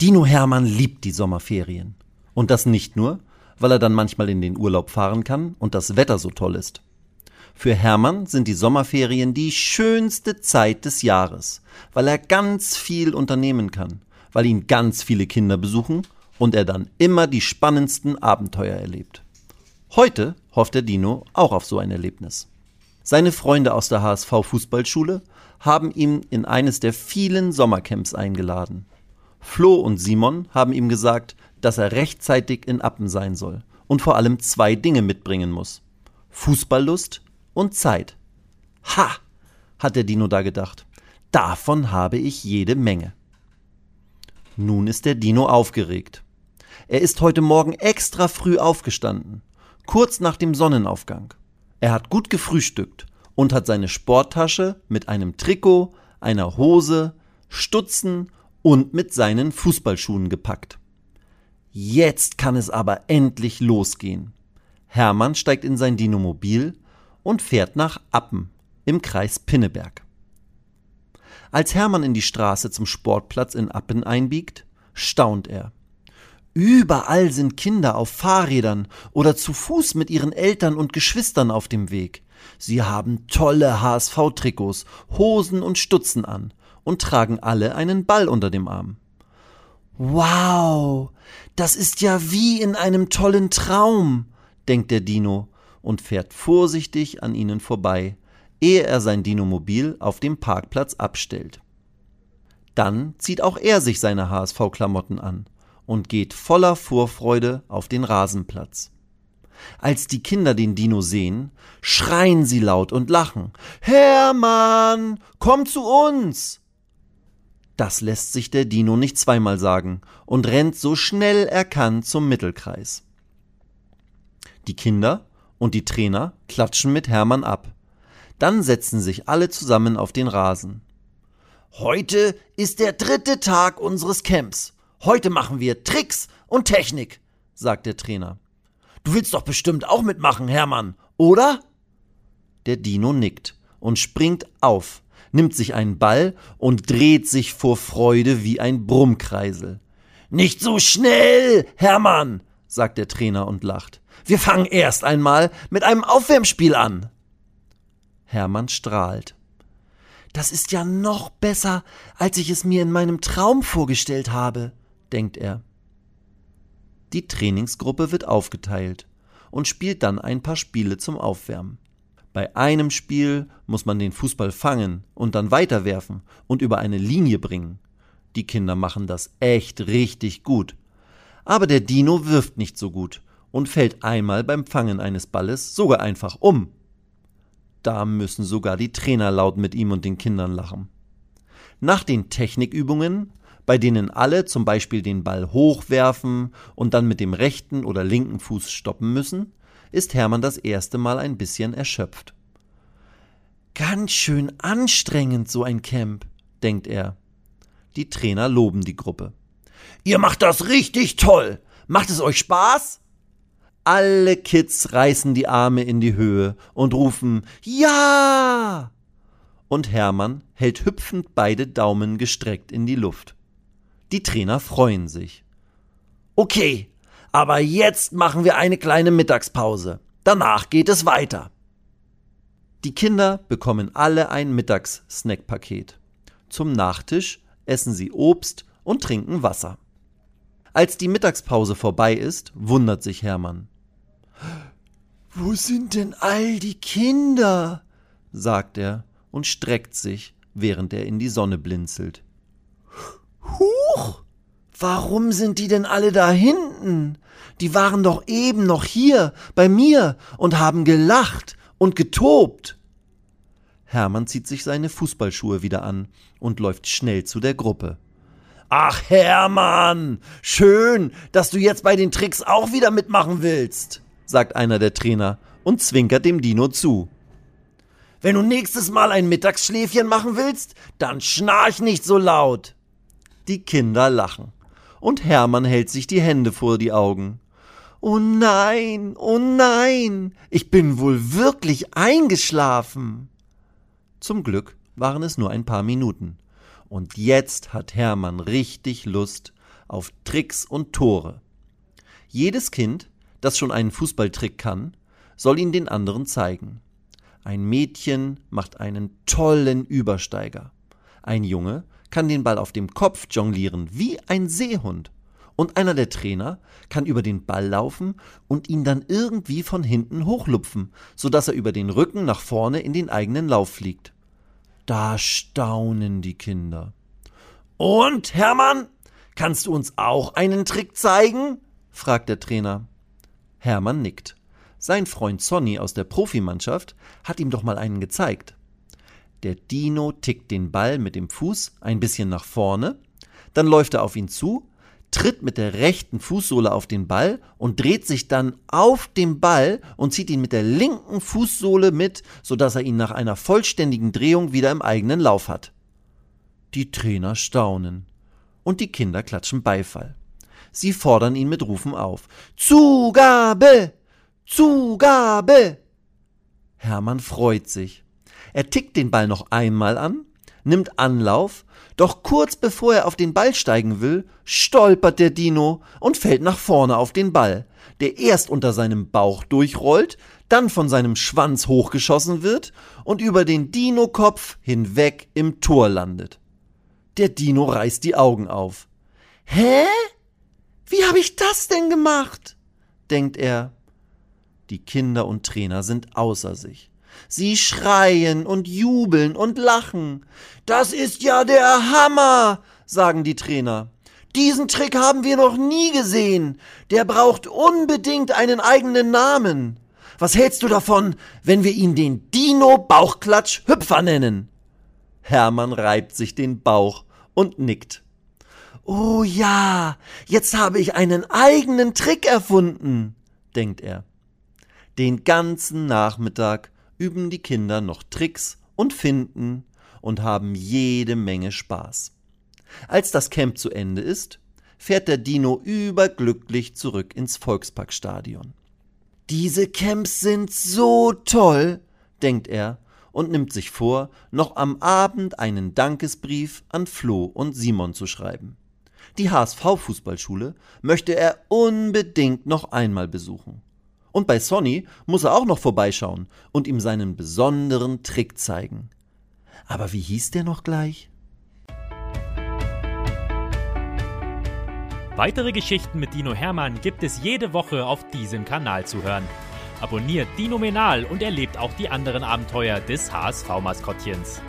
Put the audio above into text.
Dino Hermann liebt die Sommerferien. Und das nicht nur, weil er dann manchmal in den Urlaub fahren kann und das Wetter so toll ist. Für Hermann sind die Sommerferien die schönste Zeit des Jahres, weil er ganz viel unternehmen kann, weil ihn ganz viele Kinder besuchen und er dann immer die spannendsten Abenteuer erlebt. Heute hofft der Dino auch auf so ein Erlebnis. Seine Freunde aus der HSV Fußballschule haben ihn in eines der vielen Sommercamps eingeladen. Flo und Simon haben ihm gesagt, dass er rechtzeitig in Appen sein soll und vor allem zwei Dinge mitbringen muss. Fußballlust und Zeit. Ha! hat der Dino da gedacht. Davon habe ich jede Menge. Nun ist der Dino aufgeregt. Er ist heute Morgen extra früh aufgestanden, kurz nach dem Sonnenaufgang. Er hat gut gefrühstückt und hat seine Sporttasche mit einem Trikot, einer Hose, Stutzen und mit seinen Fußballschuhen gepackt. Jetzt kann es aber endlich losgehen. Hermann steigt in sein Dinomobil und fährt nach Appen im Kreis Pinneberg. Als Hermann in die Straße zum Sportplatz in Appen einbiegt, staunt er. Überall sind Kinder auf Fahrrädern oder zu Fuß mit ihren Eltern und Geschwistern auf dem Weg. Sie haben tolle HSV-Trikots, Hosen und Stutzen an und tragen alle einen Ball unter dem Arm. Wow, das ist ja wie in einem tollen Traum, denkt der Dino und fährt vorsichtig an ihnen vorbei, ehe er sein Dinomobil auf dem Parkplatz abstellt. Dann zieht auch er sich seine HSV-Klamotten an und geht voller Vorfreude auf den Rasenplatz. Als die Kinder den Dino sehen, schreien sie laut und lachen. Hermann, komm zu uns! Das lässt sich der Dino nicht zweimal sagen und rennt so schnell er kann zum Mittelkreis. Die Kinder und die Trainer klatschen mit Hermann ab. Dann setzen sich alle zusammen auf den Rasen. Heute ist der dritte Tag unseres Camps. Heute machen wir Tricks und Technik, sagt der Trainer. Du willst doch bestimmt auch mitmachen, Hermann, oder? Der Dino nickt und springt auf nimmt sich einen Ball und dreht sich vor Freude wie ein Brummkreisel. Nicht so schnell, Hermann, sagt der Trainer und lacht. Wir fangen erst einmal mit einem Aufwärmspiel an. Hermann strahlt. Das ist ja noch besser, als ich es mir in meinem Traum vorgestellt habe, denkt er. Die Trainingsgruppe wird aufgeteilt und spielt dann ein paar Spiele zum Aufwärmen. Bei einem Spiel muss man den Fußball fangen und dann weiterwerfen und über eine Linie bringen. Die Kinder machen das echt richtig gut. Aber der Dino wirft nicht so gut und fällt einmal beim Fangen eines Balles sogar einfach um. Da müssen sogar die Trainer laut mit ihm und den Kindern lachen. Nach den Technikübungen, bei denen alle zum Beispiel den Ball hochwerfen und dann mit dem rechten oder linken Fuß stoppen müssen, ist Hermann das erste Mal ein bisschen erschöpft. Ganz schön anstrengend, so ein Camp, denkt er. Die Trainer loben die Gruppe. Ihr macht das richtig toll. Macht es euch Spaß? Alle Kids reißen die Arme in die Höhe und rufen Ja! Und Hermann hält hüpfend beide Daumen gestreckt in die Luft. Die Trainer freuen sich. Okay, aber jetzt machen wir eine kleine Mittagspause. Danach geht es weiter. Die Kinder bekommen alle ein Mittagssnackpaket. Zum Nachtisch essen sie Obst und trinken Wasser. Als die Mittagspause vorbei ist, wundert sich Hermann. Wo sind denn all die Kinder? sagt er und streckt sich, während er in die Sonne blinzelt. Huch! Warum sind die denn alle da hinten? Die waren doch eben noch hier bei mir und haben gelacht und getobt. Hermann zieht sich seine Fußballschuhe wieder an und läuft schnell zu der Gruppe. Ach Hermann, schön, dass du jetzt bei den Tricks auch wieder mitmachen willst, sagt einer der Trainer und zwinkert dem Dino zu. Wenn du nächstes Mal ein Mittagsschläfchen machen willst, dann schnarch nicht so laut. Die Kinder lachen und Hermann hält sich die Hände vor die Augen. Oh nein, oh nein, ich bin wohl wirklich eingeschlafen. Zum Glück waren es nur ein paar Minuten. Und jetzt hat Hermann richtig Lust auf Tricks und Tore. Jedes Kind, das schon einen Fußballtrick kann, soll ihn den anderen zeigen. Ein Mädchen macht einen tollen Übersteiger. Ein Junge kann den Ball auf dem Kopf jonglieren wie ein Seehund. Und einer der Trainer kann über den Ball laufen und ihn dann irgendwie von hinten hochlupfen, sodass er über den Rücken nach vorne in den eigenen Lauf fliegt. Da staunen die Kinder. Und, Hermann, kannst du uns auch einen Trick zeigen? fragt der Trainer. Hermann nickt. Sein Freund Sonny aus der Profimannschaft hat ihm doch mal einen gezeigt. Der Dino tickt den Ball mit dem Fuß ein bisschen nach vorne, dann läuft er auf ihn zu, tritt mit der rechten Fußsohle auf den Ball und dreht sich dann auf dem Ball und zieht ihn mit der linken Fußsohle mit, sodass er ihn nach einer vollständigen Drehung wieder im eigenen Lauf hat. Die Trainer staunen und die Kinder klatschen Beifall. Sie fordern ihn mit Rufen auf. Zugabe! Zugabe! Hermann freut sich. Er tickt den Ball noch einmal an, nimmt Anlauf, doch kurz bevor er auf den Ball steigen will, stolpert der Dino und fällt nach vorne auf den Ball, der erst unter seinem Bauch durchrollt, dann von seinem Schwanz hochgeschossen wird und über den Dino-Kopf hinweg im Tor landet. Der Dino reißt die Augen auf. Hä? Wie habe ich das denn gemacht? denkt er. Die Kinder und Trainer sind außer sich. Sie schreien und jubeln und lachen. Das ist ja der Hammer, sagen die Trainer. Diesen Trick haben wir noch nie gesehen. Der braucht unbedingt einen eigenen Namen. Was hältst du davon, wenn wir ihn den Dino Bauchklatsch Hüpfer nennen? Hermann reibt sich den Bauch und nickt. Oh ja, jetzt habe ich einen eigenen Trick erfunden, denkt er. Den ganzen Nachmittag üben die Kinder noch Tricks und finden und haben jede Menge Spaß. Als das Camp zu Ende ist, fährt der Dino überglücklich zurück ins Volksparkstadion. Diese Camps sind so toll, denkt er und nimmt sich vor, noch am Abend einen Dankesbrief an Flo und Simon zu schreiben. Die HSV-Fußballschule möchte er unbedingt noch einmal besuchen. Und bei Sonny muss er auch noch vorbeischauen und ihm seinen besonderen Trick zeigen. Aber wie hieß der noch gleich? Weitere Geschichten mit Dino Hermann gibt es jede Woche auf diesem Kanal zu hören. Abonniert Dino Menal und erlebt auch die anderen Abenteuer des HSV-Maskottchens.